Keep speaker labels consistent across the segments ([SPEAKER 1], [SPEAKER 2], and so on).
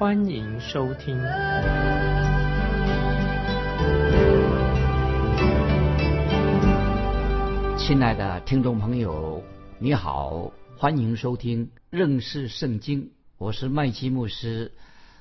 [SPEAKER 1] 欢迎收听。
[SPEAKER 2] 亲爱的听众朋友，你好，欢迎收听认识圣经，我是麦基牧师。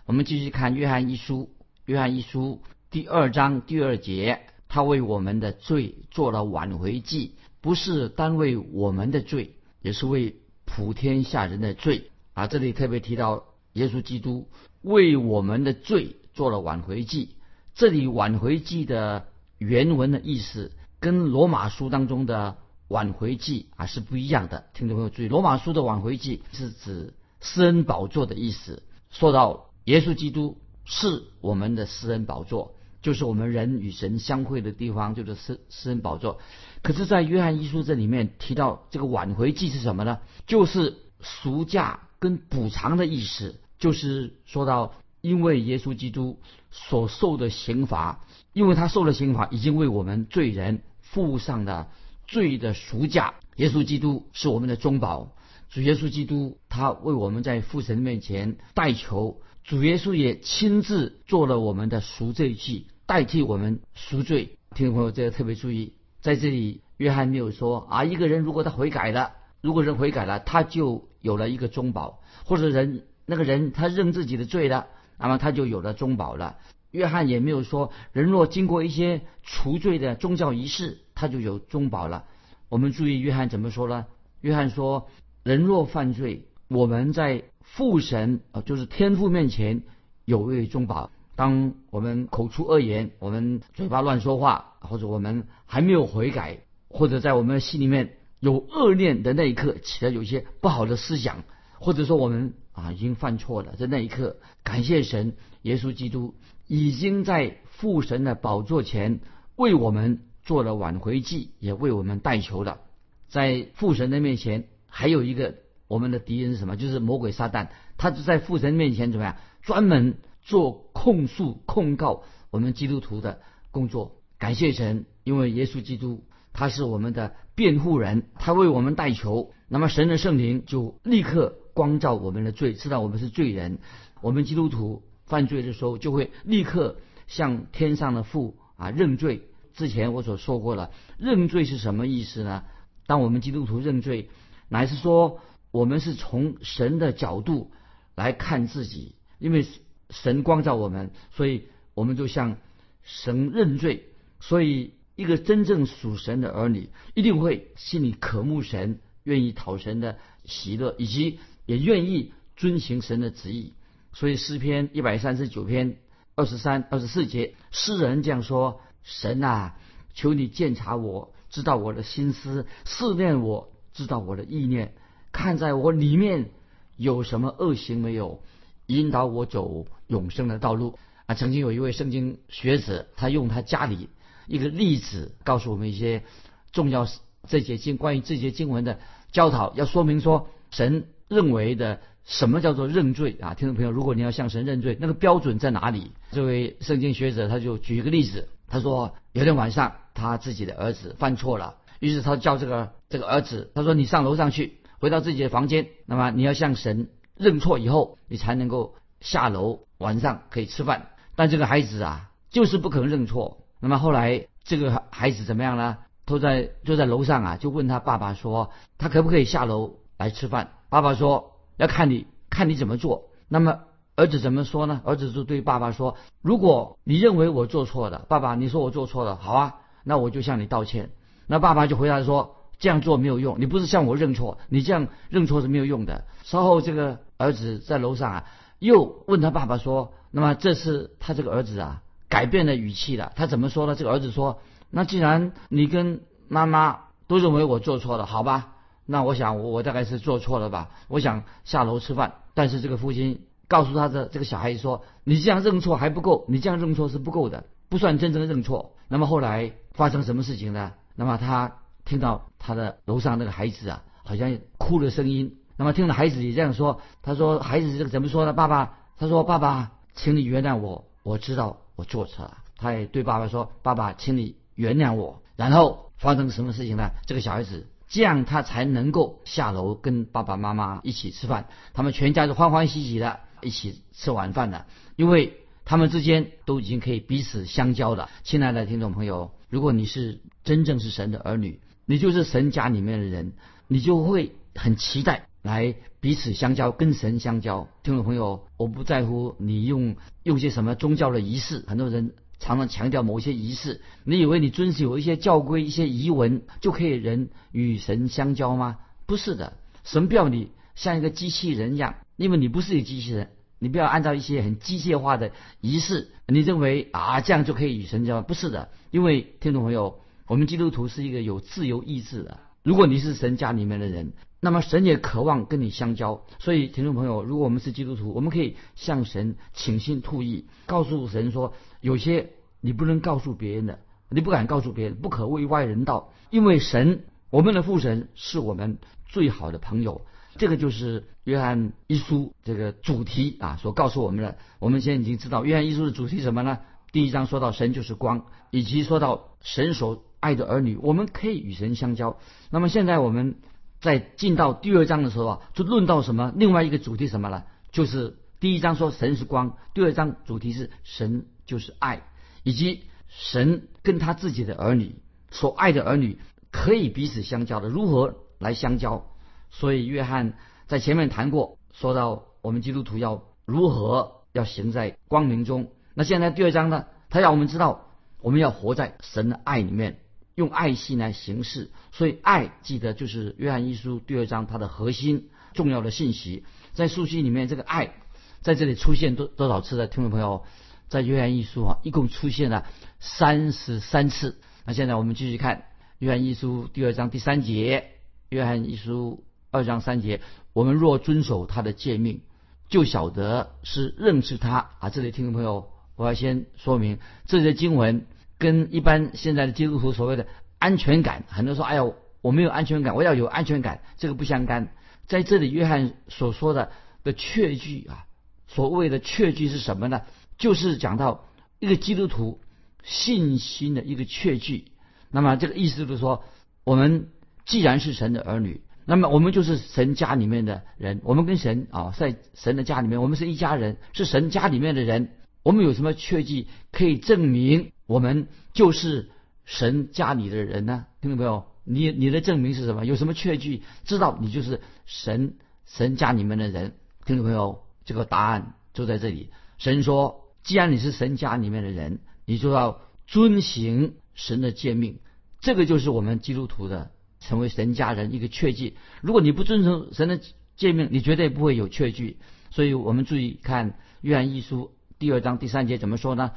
[SPEAKER 2] 我们继续看约翰一书，约翰一书第二章第二节，他为我们的罪做了挽回祭，不是单为我们的罪，也是为普天下人的罪啊。这里特别提到耶稣基督为我们的罪做了挽回祭。这里挽回祭的原文的意思。跟罗马书当中的挽回祭啊是不一样的，听众朋友注意，罗马书的挽回祭是指施恩宝座的意思。说到耶稣基督是我们的施恩宝座，就是我们人与神相会的地方，就是施施恩宝座。可是，在约翰一书这里面提到这个挽回祭是什么呢？就是赎价跟补偿的意思，就是说到因为耶稣基督所受的刑罚，因为他受的刑罚已经为我们罪人。付上了罪的赎价，耶稣基督是我们的中保。主耶稣基督他为我们在父神面前代求，主耶稣也亲自做了我们的赎罪祭，代替我们赎罪。听众朋友，这个特别注意，在这里约翰没有说啊，一个人如果他悔改了，如果人悔改了，他就有了一个中保，或者人那个人他认自己的罪了，那么他就有了中保了。约翰也没有说，人若经过一些除罪的宗教仪式，他就有中保了。我们注意约翰怎么说呢？约翰说，人若犯罪，我们在父神啊，就是天父面前有位中保。当我们口出恶言，我们嘴巴乱说话，或者我们还没有悔改，或者在我们心里面有恶念的那一刻，起了有些不好的思想，或者说我们啊已经犯错了，在那一刻，感谢神，耶稣基督。已经在父神的宝座前为我们做了挽回祭，也为我们代求了。在父神的面前，还有一个我们的敌人是什么？就是魔鬼撒旦。他就在父神面前怎么样？专门做控诉、控告我们基督徒的工作。感谢神，因为耶稣基督他是我们的辩护人，他为我们代求。那么神的圣灵就立刻光照我们的罪，知道我们是罪人。我们基督徒。犯罪的时候，就会立刻向天上的父啊认罪。之前我所说过了，认罪是什么意思呢？当我们基督徒认罪，乃是说我们是从神的角度来看自己，因为神光照我们，所以我们就向神认罪。所以，一个真正属神的儿女，一定会心里渴慕神，愿意讨神的喜乐，以及也愿意遵行神的旨意。所以诗篇一百三十九篇二十三、二十四节，诗人这样说：“神啊，求你鉴察我，知道我的心思，试炼我，知道我的意念，看在我里面有什么恶行没有，引导我走永生的道路。”啊，曾经有一位圣经学者，他用他家里一个例子，告诉我们一些重要这节经关于这节经文的教导，要说明说神认为的。什么叫做认罪啊？听众朋友，如果你要向神认罪，那个标准在哪里？这位圣经学者他就举一个例子，他说有天晚上他自己的儿子犯错了，于是他叫这个这个儿子，他说你上楼上去，回到自己的房间，那么你要向神认错以后，你才能够下楼晚上可以吃饭。但这个孩子啊，就是不肯认错。那么后来这个孩子怎么样呢？都在就在楼上啊，就问他爸爸说，他可不可以下楼来吃饭？爸爸说。要看你看你怎么做。那么儿子怎么说呢？儿子就对爸爸说：“如果你认为我做错了，爸爸，你说我做错了，好啊，那我就向你道歉。”那爸爸就回答说：“这样做没有用，你不是向我认错，你这样认错是没有用的。”稍后这个儿子在楼上啊，又问他爸爸说：“那么这次他这个儿子啊，改变了语气了，他怎么说呢？”这个儿子说：“那既然你跟妈妈都认为我做错了，好吧。”那我想，我我大概是做错了吧？我想下楼吃饭，但是这个父亲告诉他的这个小孩说：“你这样认错还不够，你这样认错是不够的，不算真正的认错。”那么后来发生什么事情呢？那么他听到他的楼上那个孩子啊，好像哭的声音。那么听到孩子也这样说，他说：“孩子这个怎么说呢？爸爸，他说爸爸，请你原谅我，我知道我做错了。”他也对爸爸说：“爸爸，请你原谅我。”然后发生什么事情呢？这个小孩子这样他才能够下楼跟爸爸妈妈一起吃饭。他们全家是欢欢喜喜的一起吃晚饭的，因为他们之间都已经可以彼此相交了。亲爱的听众朋友，如果你是真正是神的儿女，你就是神家里面的人，你就会很期待来彼此相交，跟神相交。听众朋友，我不在乎你用用些什么宗教的仪式，很多人。常常强调某些仪式，你以为你遵守一些教规、一些仪文就可以人与神相交吗？不是的，神不要你像一个机器人一样，因为你不是一个机器人，你不要按照一些很机械化的仪式，你认为啊这样就可以与神交？不是的，因为听众朋友，我们基督徒是一个有自由意志的。如果你是神家里面的人，那么神也渴望跟你相交。所以听众朋友，如果我们是基督徒，我们可以向神倾心吐意，告诉神说。有些你不能告诉别人的，你不敢告诉别人，不可为外人道，因为神，我们的父神是我们最好的朋友。这个就是约翰一书这个主题啊，所告诉我们的。我们现在已经知道约翰一书的主题什么呢？第一章说到神就是光，以及说到神所爱的儿女，我们可以与神相交。那么现在我们在进到第二章的时候啊，就论到什么？另外一个主题什么呢？就是第一章说神是光，第二章主题是神。就是爱，以及神跟他自己的儿女所爱的儿女可以彼此相交的，如何来相交？所以约翰在前面谈过，说到我们基督徒要如何要行在光明中。那现在第二章呢，他让我们知道我们要活在神的爱里面，用爱心来行事。所以爱，记得就是约翰一书第二章它的核心重要的信息，在书信里面这个爱在这里出现多多少次的听众朋友？在约翰一书啊，一共出现了三十三次。那现在我们继续看约翰一书第二章第三节，约翰一书二章三节，我们若遵守他的诫命，就晓得是认识他啊。这里听众朋友，我要先说明，这些经文跟一般现在的基督徒所谓的安全感，很多说，哎呀，我没有安全感，我要有安全感，这个不相干。在这里，约翰所说的的确据啊，所谓的确据是什么呢？就是讲到一个基督徒信心的一个确据，那么这个意思就是说，我们既然是神的儿女，那么我们就是神家里面的人，我们跟神啊，在神的家里面，我们是一家人，是神家里面的人。我们有什么确据可以证明我们就是神家里的人呢？听懂没有？你你的证明是什么？有什么确据知道你就是神神家里面的人？听懂没有？这个答案就在这里。神说。既然你是神家里面的人，你就要遵行神的诫命，这个就是我们基督徒的成为神家人一个确据。如果你不遵守神的诫命，你绝对不会有确据。所以我们注意看约翰一书第二章第三节怎么说呢？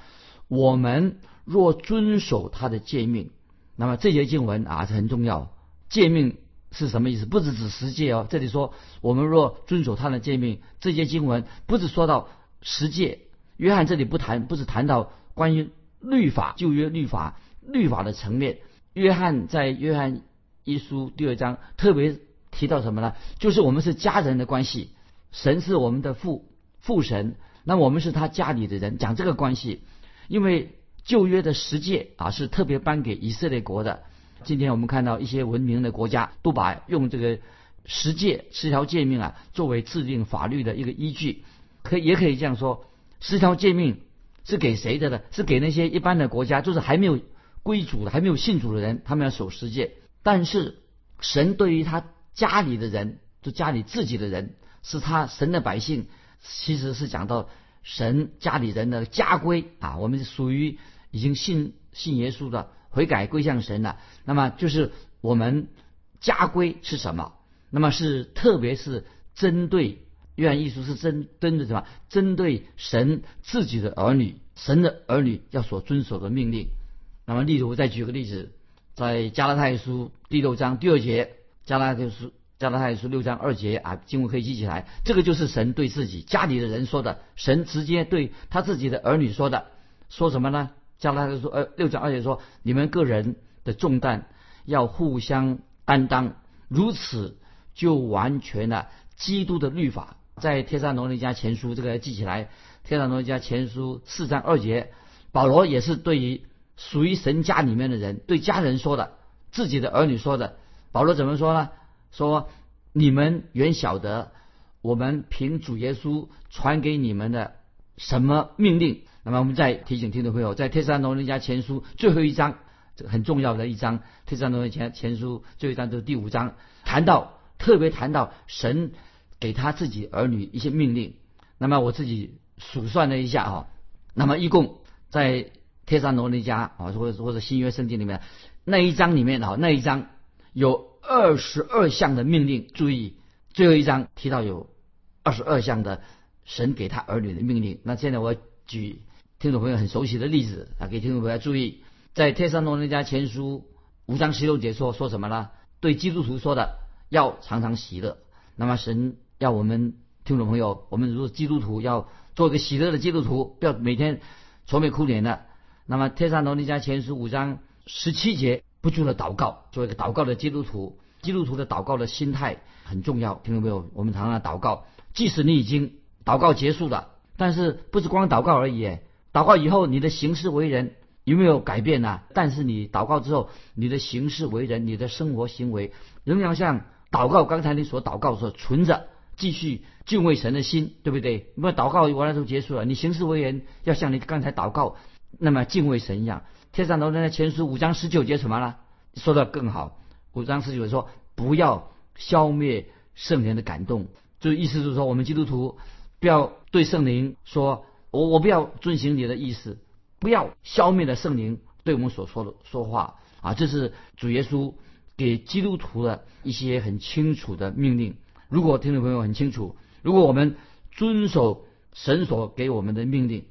[SPEAKER 2] 我们若遵守他的诫命，那么这节经文啊是很重要。诫命是什么意思？不是指十诫哦。这里说我们若遵守他的诫命，这些经文不是说到十诫。约翰这里不谈，不是谈到关于律法旧约律法律法的层面。约翰在约翰一书第二章特别提到什么呢？就是我们是家人的关系，神是我们的父父神，那我们是他家里的人，讲这个关系。因为旧约的十诫啊是特别颁给以色列国的。今天我们看到一些文明的国家都把用这个十诫十条诫命啊作为制定法律的一个依据，可也可以这样说。十条诫命是给谁的呢？是给那些一般的国家，就是还没有归主的、还没有信主的人，他们要守十诫。但是神对于他家里的人，就家里自己的人，是他神的百姓，其实是讲到神家里人的家规啊。我们属于已经信信耶稣的，悔改归向神了。那么就是我们家规是什么？那么是特别是针对。约翰一书是针针对什么？针对神自己的儿女，神的儿女要所遵守的命令。那么，例如再举个例子，在加拉太书第六章第二节，加拉太书加拉太书六章二节啊，经文可以记起来。这个就是神对自己家里的人说的，神直接对他自己的儿女说的。说什么呢？加拉太说呃六章二节说：你们个人的重担要互相担当，如此就完全了基督的律法。在天山罗尼家前书这个要记起来，天山罗尼迦前书四章二节，保罗也是对于属于神家里面的人，对家人说的，自己的儿女说的。保罗怎么说呢？说你们原晓得，我们凭主耶稣传给你们的什么命令？那么我们再提醒听众朋友，在《帖撒罗尼迦前书》最后一章，这个很重要的一章，《帖撒罗尼迦前书》最后一章就是第五章，谈到特别谈到神给他自己儿女一些命令。那么我自己数算了一下啊，那么一共在《帖撒罗尼迦》啊，或者或者新约圣经里面那一章里面啊，那一章有。二十二项的命令，注意最后一章提到有二十二项的神给他儿女的命令。那现在我举听众朋友很熟悉的例子啊，给听众朋友注意，在《天山罗人家前书》五章十六节说说什么呢？对基督徒说的，要常常喜乐。那么神要我们听众朋友，我们如果基督徒要做一个喜乐的基督徒，不要每天愁眉苦脸的。那么《天山罗人家前书》五章十七节。不住的祷告，做一个祷告的基督徒。基督徒的祷告的心态很重要，听众朋友？我们常常祷告，即使你已经祷告结束了，但是不是光祷告而已。祷告以后，你的行事为人有没有改变呢？但是你祷告之后，你的行事为人，你的生活行为仍然像祷告刚才你所祷告的时候存着继续敬畏神的心，对不对？那么祷告完了都结束了，你行事为人要像你刚才祷告那么敬畏神一样。天上楼人的前书五章十九节什么呢？说的更好。五章十九节说：“不要消灭圣灵的感动。”就意思就是说，我们基督徒不要对圣灵说：“我我不要遵行你的意思，不要消灭了圣灵对我们所说的说话。”啊，这是主耶稣给基督徒的一些很清楚的命令。如果听众朋友很清楚，如果我们遵守神所给我们的命令，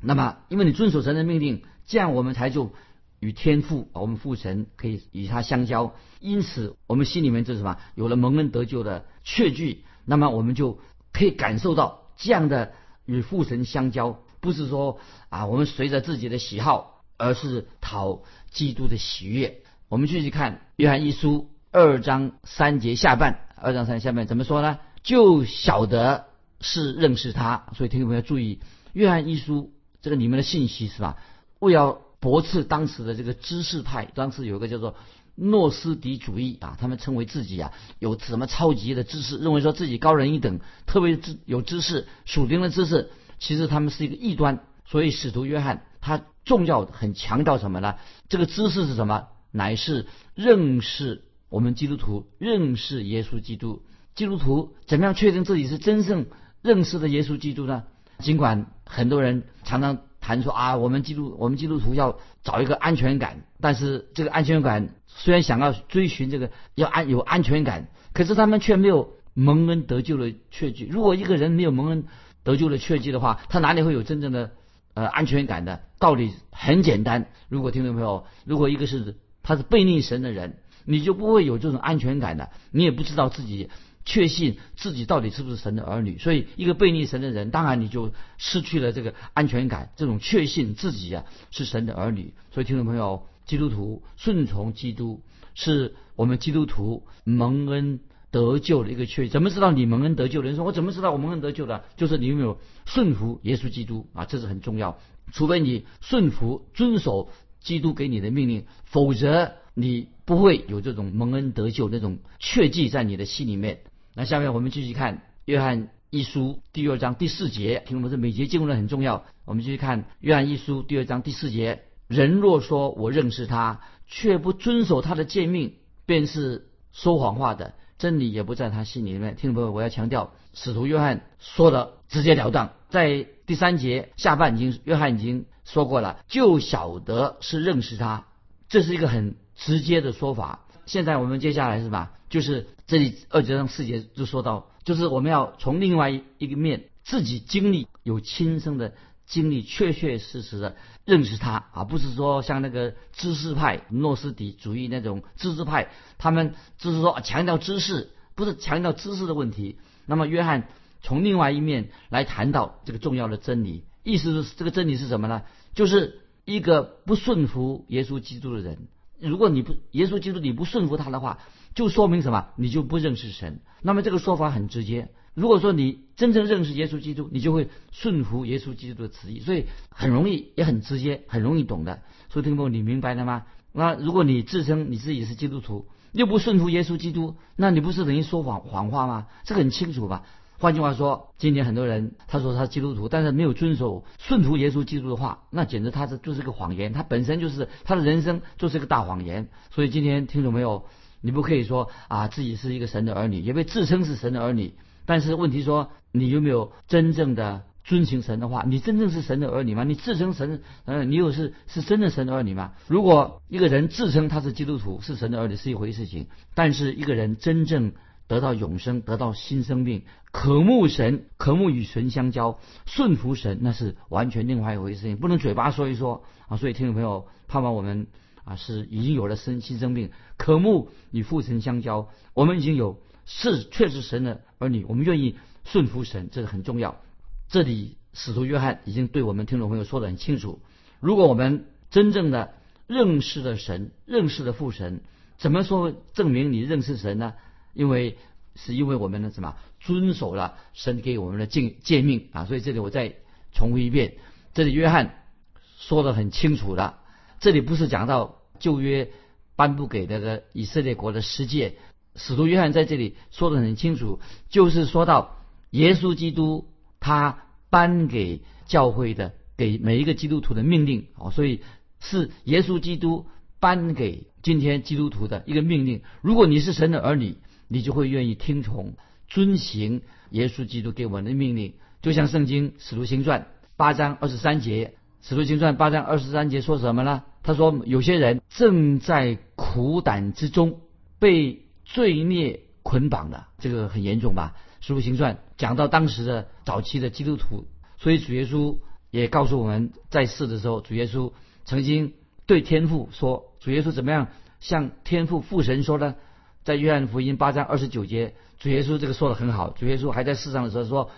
[SPEAKER 2] 那么因为你遵守神的命令。这样我们才就与天父，我们父神可以与他相交，因此我们心里面就是什么，有了蒙恩得救的确据，那么我们就可以感受到这样的与父神相交，不是说啊我们随着自己的喜好，而是讨基督的喜悦。我们继续看约翰一书二章三节下半，二章三节下半怎么说呢？就晓得是认识他，所以听众朋友注意，约翰一书这个里面的信息是吧？为要驳斥当时的这个知识派，当时有一个叫做诺斯底主义啊，他们称为自己啊有什么超级的知识，认为说自己高人一等，特别知有知识属灵的知识，其实他们是一个异端。所以使徒约翰他重要很强调什么呢？这个知识是什么？乃是认识我们基督徒认识耶稣基督。基督徒怎么样确定自己是真正认识的耶稣基督呢？尽管很多人常常。谈说啊，我们基督我们基督徒要找一个安全感，但是这个安全感虽然想要追寻这个要安有安全感，可是他们却没有蒙恩得救的确据。如果一个人没有蒙恩得救的确据的话，他哪里会有真正的呃安全感的？道理很简单，如果听众朋友，如果一个是他是背逆神的人，你就不会有这种安全感的，你也不知道自己。确信自己到底是不是神的儿女，所以一个背逆神的人，当然你就失去了这个安全感。这种确信自己啊是神的儿女，所以听众朋友，基督徒顺从基督，是我们基督徒蒙恩得救的一个确。怎么知道你蒙恩得救？人说我怎么知道我蒙恩得救的？就是你有没有顺服耶稣基督啊？这是很重要。除非你顺服遵守基督给你的命令，否则你不会有这种蒙恩得救那种确记在你的心里面。那下面我们继续看约翰一书第二章第四节，听我们这每节经文很重要。我们继续看约翰一书第二章第四节：人若说我认识他，却不遵守他的诫命，便是说谎话的，真理也不在他心里面。听众朋友，我要强调，使徒约翰说的直截了当，在第三节下半经约翰已经说过了，就晓得是认识他，这是一个很直接的说法。现在我们接下来是吧？就是这里二节上四节就说到，就是我们要从另外一个面自己经历有亲身的经历，确确实实的认识他，而不是说像那个知识派诺斯底主义那种知识派，他们就是说强调知识，不是强调知识的问题。那么约翰从另外一面来谈到这个重要的真理，意思是这个真理是什么呢？就是一个不顺服耶稣基督的人，如果你不耶稣基督你不顺服他的话，就说明什么？你就不认识神。那么这个说法很直接。如果说你真正认识耶稣基督，你就会顺服耶稣基督的旨意，所以很容易，也很直接，很容易懂的。所以听众，你明白了吗？那如果你自称你自己是基督徒，又不顺服耶稣基督，那你不是等于说谎谎话吗？这个很清楚吧？换句话说，今天很多人他说他是基督徒，但是没有遵守顺服耶稣基督的话，那简直他是就是个谎言，他本身就是他的人生就是个大谎言。所以今天听懂没有？你不可以说啊自己是一个神的儿女，也被自称是神的儿女。但是问题说，你有没有真正的遵行神的话？你真正是神的儿女吗？你自称神，呃，你有是是真的神的儿女吗？如果一个人自称他是基督徒，是神的儿女是一回事情，但是一个人真正得到永生，得到新生命，渴慕神，渴慕与神相交，顺服神，那是完全另外一回事情，不能嘴巴说一说啊。所以听众朋友，盼望我们啊是已经有了生新生命，渴慕与父神相交，我们已经有。是，确实神的儿女，我们愿意顺服神，这是很重要。这里使徒约翰已经对我们听众朋友说得很清楚：如果我们真正的认识了神，认识了父神，怎么说证明你认识神呢？因为是因为我们的什么遵守了神给我们的诫诫命啊！所以这里我再重复一遍，这里约翰说的很清楚的，这里不是讲到旧约颁布给那个以色列国的十诫。使徒约翰在这里说的很清楚，就是说到耶稣基督他颁给教会的，给每一个基督徒的命令哦，所以是耶稣基督颁给今天基督徒的一个命令。如果你是神的儿女，你就会愿意听从、遵行耶稣基督给我们的命令。就像圣经使徒行传八章二十三节，使徒行传八章二十三节说什么呢？他说有些人正在苦胆之中被。罪孽捆绑的这个很严重吧？《使徒行传》讲到当时的早期的基督徒，所以主耶稣也告诉我们在世的时候，主耶稣曾经对天父说：“主耶稣怎么样向天父父神说呢？”在约翰福音八章二十九节，主耶稣这个说的很好。主耶稣还在世上的时候说：“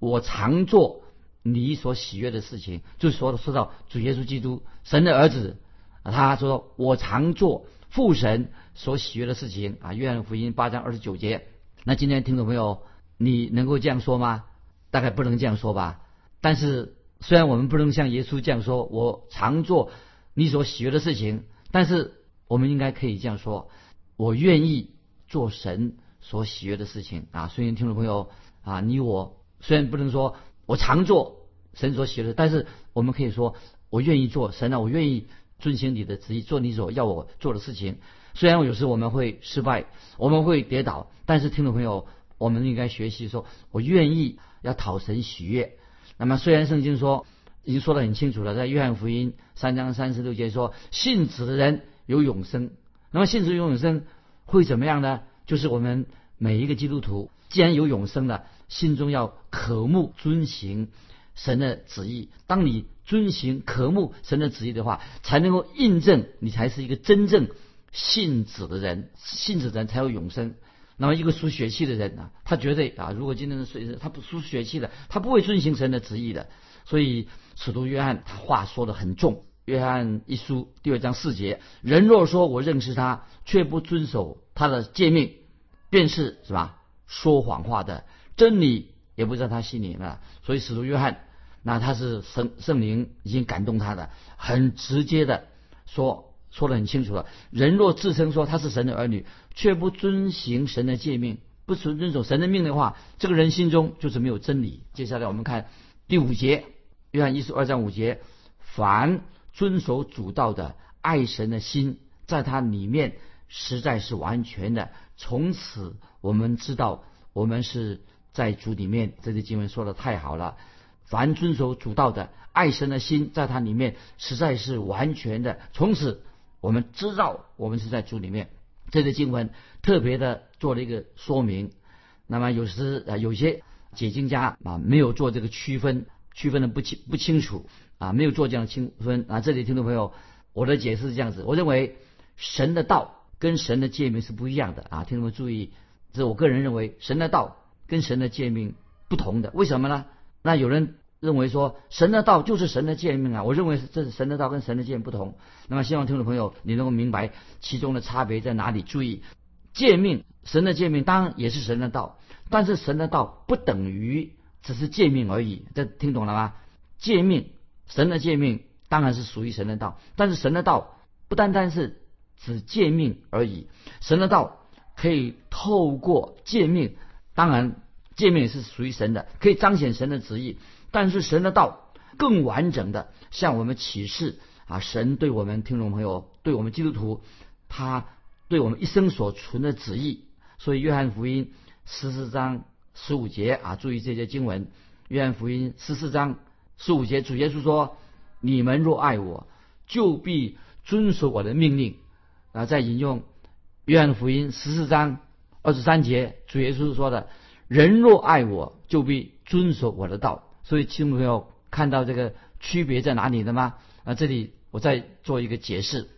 [SPEAKER 2] 我常做你所喜悦的事情。”就说说到主耶稣基督神的儿子，他说：“我常做父神。”所喜悦的事情啊，《约翰福音》八章二十九节。那今天听众朋友，你能够这样说吗？大概不能这样说吧。但是虽然我们不能像耶稣这样说，我常做你所喜悦的事情，但是我们应该可以这样说：我愿意做神所喜悦的事情啊。虽然听众朋友啊，你我虽然不能说我常做神所喜悦的，但是我们可以说我愿意做神啊，我愿意遵循你的旨意，做你所要我做的事情。虽然有时我们会失败，我们会跌倒，但是听众朋友，我们应该学习说，我愿意要讨神喜悦。那么虽然圣经说已经说得很清楚了，在约翰福音三章三十六节说，信子的人有永生。那么信子有永生会怎么样呢？就是我们每一个基督徒，既然有永生了，心中要渴慕遵行神的旨意。当你遵行渴慕神的旨意的话，才能够印证你才是一个真正。信子的人，信子的人才有永生。那么一个输血气的人呢？他绝对啊，如果今天的水他不输血气的，他不会遵行神的旨意的。所以使徒约翰他话说的很重。约翰一书第二章四节：人若说我认识他，却不遵守他的诫命，便是是吧？说谎话的，真理也不在他心里了。所以使徒约翰，那他是圣圣灵已经感动他的，很直接的说。说得很清楚了，人若自称说他是神的儿女，却不遵行神的诫命，不遵遵守神的命的话，这个人心中就是没有真理。接下来我们看第五节，约翰一书二章五节，凡遵守主道的，爱神的心在他里面实在是完全的。从此我们知道，我们是在主里面。这些经文说的太好了，凡遵守主道的，爱神的心在他里面实在是完全的。从此。我们知道，我们是在主里面。这个经文特别的做了一个说明。那么有时啊，有些解经家啊没有做这个区分，区分的不清不清楚啊，没有做这样的区分啊。这里听众朋友，我的解释是这样子：我认为神的道跟神的诫命是不一样的啊。听众们注意，这是我个人认为，神的道跟神的诫命不同的。为什么呢？那有人认为说，神的道就是神的诫命啊。我认为这是神的道跟神的诫命不同。那么，希望听众朋友你能够明白其中的差别在哪里。注意，诫命，神的诫命当然也是神的道，但是神的道不等于只是诫命而已。这听懂了吗？诫命，神的诫命当然是属于神的道，但是神的道不单单是指诫命而已，神的道。可以透过诫命，当然诫命是属于神的，可以彰显神的旨意。但是神的道更完整的向我们启示啊，神对我们听众朋友，对我们基督徒，他对我们一生所存的旨意。所以约翰福音十四章十五节啊，注意这些经文。约翰福音十四章十五节，主耶稣说：“你们若爱我，就必遵守我的命令。”然后再引用。约翰福音十四章二十三节，主耶稣说的：“人若爱我，就必遵守我的道。”所以，听众朋友看到这个区别在哪里的吗？那这里我再做一个解释。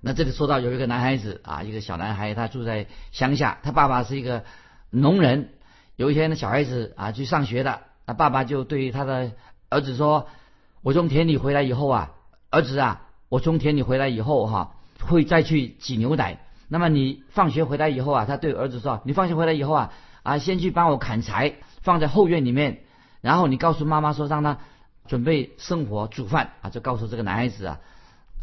[SPEAKER 2] 那这里说到有一个男孩子啊，一个小男孩，他住在乡下，他爸爸是一个农人。有一天，呢，小孩子啊去上学了，那爸爸就对他的儿子说：“我从田里回来以后啊，儿子啊，我从田里回来以后哈，会再去挤牛奶。”那么你放学回来以后啊，他对儿子说：“你放学回来以后啊，啊，先去帮我砍柴，放在后院里面。然后你告诉妈妈说，让他准备生火煮饭啊。”就告诉这个男孩子啊，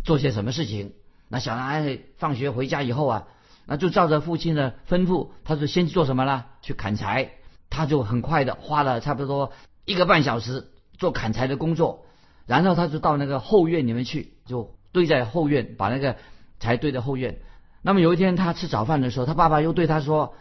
[SPEAKER 2] 做些什么事情。那小男孩放学回家以后啊，那就照着父亲的吩咐，他就先去做什么呢？去砍柴。他就很快的花了差不多一个半小时做砍柴的工作，然后他就到那个后院里面去，就堆在后院，把那个柴堆在后院。那么有一天，他吃早饭的时候，他爸爸又对他说：“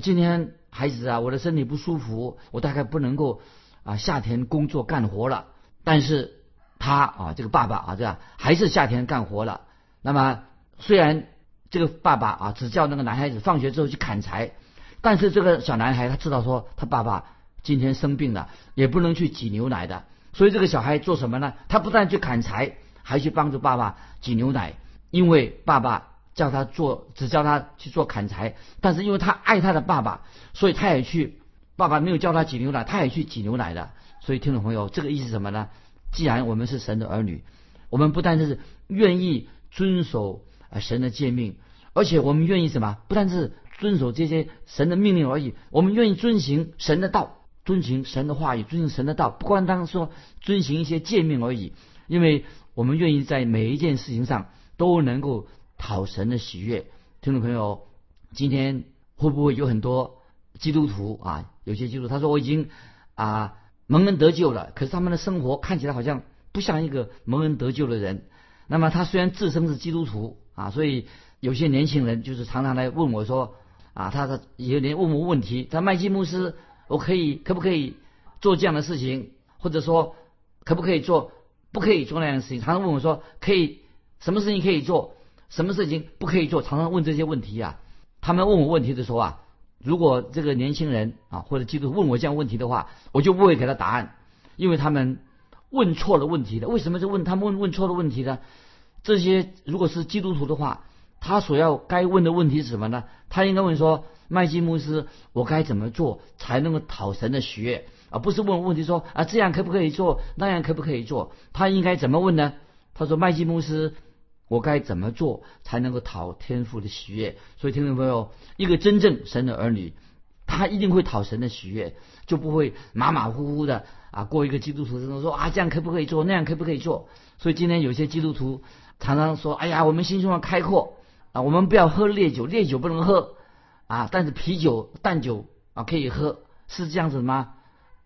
[SPEAKER 2] 今天孩子啊，我的身体不舒服，我大概不能够啊夏天工作干活了。”但是，他啊这个爸爸啊这样还是夏天干活了。那么虽然这个爸爸啊只叫那个男孩子放学之后去砍柴，但是这个小男孩他知道说他爸爸今天生病了，也不能去挤牛奶的。所以这个小孩做什么呢？他不但去砍柴，还去帮助爸爸挤牛奶，因为爸爸。叫他做，只叫他去做砍柴，但是因为他爱他的爸爸，所以他也去。爸爸没有叫他挤牛奶，他也去挤牛奶的。所以听众朋友，这个意思什么呢？既然我们是神的儿女，我们不但是愿意遵守啊神的诫命，而且我们愿意什么？不但是遵守这些神的命令而已，我们愿意遵行神的道，遵行神的话语，遵行神的道。不光当说遵行一些诫命而已，因为我们愿意在每一件事情上都能够。讨神的喜悦，听众朋友，今天会不会有很多基督徒啊？有些基督徒他说我已经啊蒙恩得救了，可是他们的生活看起来好像不像一个蒙恩得救的人。那么他虽然自称是基督徒啊，所以有些年轻人就是常常来问我说啊，他的有人问我问题，他麦基牧师，我可以可不可以做这样的事情，或者说可不可以做不可以做那样的事情？常常问我说可以什么事情可以做？什么事情不可以做？常常问这些问题啊。他们问我问题的时候啊，如果这个年轻人啊或者基督问我这样问题的话，我就不会给他答案，因为他们问错了问题的。为什么是问他们问问错了问题呢？这些如果是基督徒的话，他所要该问的问题是什么呢？他应该问说：麦基牧师，我该怎么做才能够讨神的喜悦？而不是问问题说啊这样可不可以做，那样可不可以做？他应该怎么问呢？他说：麦基牧师。我该怎么做才能够讨天父的喜悦？所以，听众朋友，一个真正神的儿女，他一定会讨神的喜悦，就不会马马虎虎的啊过一个基督徒生活，说啊这样可不可以做，那样可不可以做？所以今天有些基督徒常常说，哎呀，我们心胸要开阔啊，我们不要喝烈酒，烈酒不能喝啊，但是啤酒、淡酒啊可以喝，是这样子吗？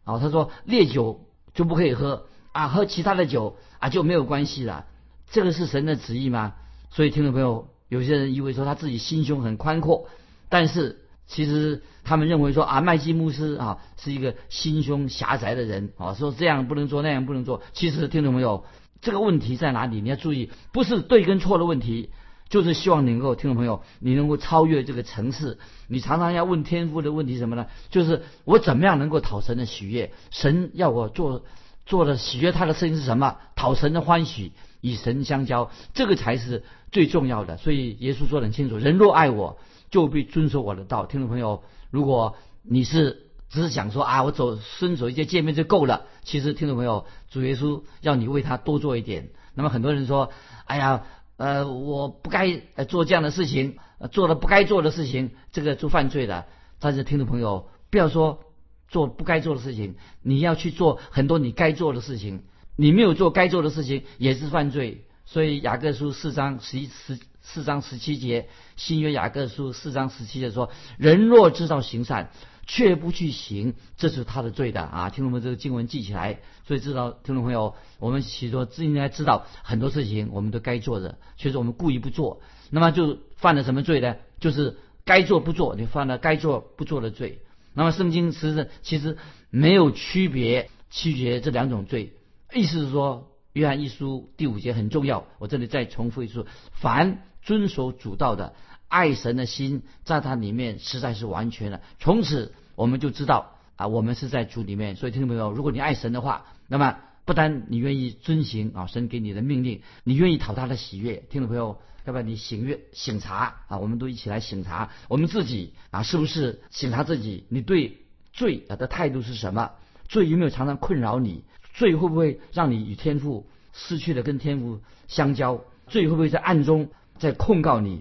[SPEAKER 2] 啊，他说烈酒就不可以喝啊，喝其他的酒啊就没有关系了。这个是神的旨意吗？所以听众朋友，有些人以为说他自己心胸很宽阔，但是其实他们认为说啊，麦基牧师啊是一个心胸狭窄的人啊，说这样不能做，那样不能做。其实听众朋友，这个问题在哪里？你要注意，不是对跟错的问题，就是希望你能够听众朋友，你能够超越这个层次。你常常要问天父的问题什么呢？就是我怎么样能够讨神的喜悦？神要我做做的喜悦他的事情是什么？讨神的欢喜。与神相交，这个才是最重要的。所以耶稣说得很清楚：人若爱我，就必遵守我的道。听众朋友，如果你是只是想说啊，我走遵守一些诫命就够了，其实听众朋友，主耶稣要你为他多做一点。那么很多人说，哎呀，呃，我不该做这样的事情，做了不该做的事情，这个就犯罪了。但是听众朋友，不要说做不该做的事情，你要去做很多你该做的事情。你没有做该做的事情，也是犯罪。所以雅各书四章十一十四章十七节，新约雅各书四章十七节说：人若知道行善，却不去行，这是他的罪的啊！听众们，这个经文记起来。所以知道听众朋友，我们其实应该知道很多事情我们都该做的，其实我们故意不做，那么就犯了什么罪呢？就是该做不做，你犯了该做不做的罪。那么圣经其实其实没有区别区别这两种罪。意思是说，约翰一书第五节很重要。我这里再重复一次：凡遵守主道的，爱神的心在他里面实在是完全的。从此我们就知道啊，我们是在主里面。所以听众朋友，如果你爱神的话，那么不单你愿意遵行啊神给你的命令，你愿意讨他的喜悦。听众朋友，要不要你醒悦醒察啊？我们都一起来醒察我们自己啊，是不是醒察自己？你对罪啊的态度是什么？罪有没有常常困扰你？罪会不会让你与天父失去了跟天父相交？罪会不会在暗中在控告你？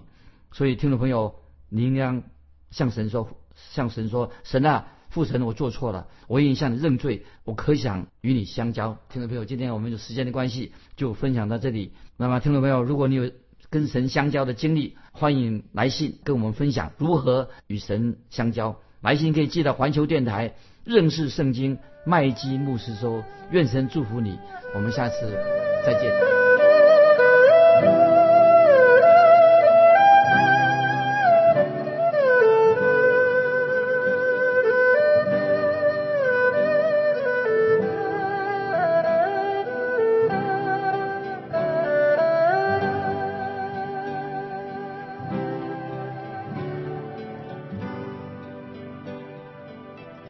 [SPEAKER 2] 所以听众朋友，你应该向神说：向神说，神啊，父神，我做错了，我已经向你认罪，我可想与你相交。听众朋友，今天我们有时间的关系，就分享到这里。那么，听众朋友，如果你有跟神相交的经历，欢迎来信跟我们分享如何与神相交。来信可以寄到环球电台。认识圣经，麦基牧师说：“愿神祝福你，我们下次再见。”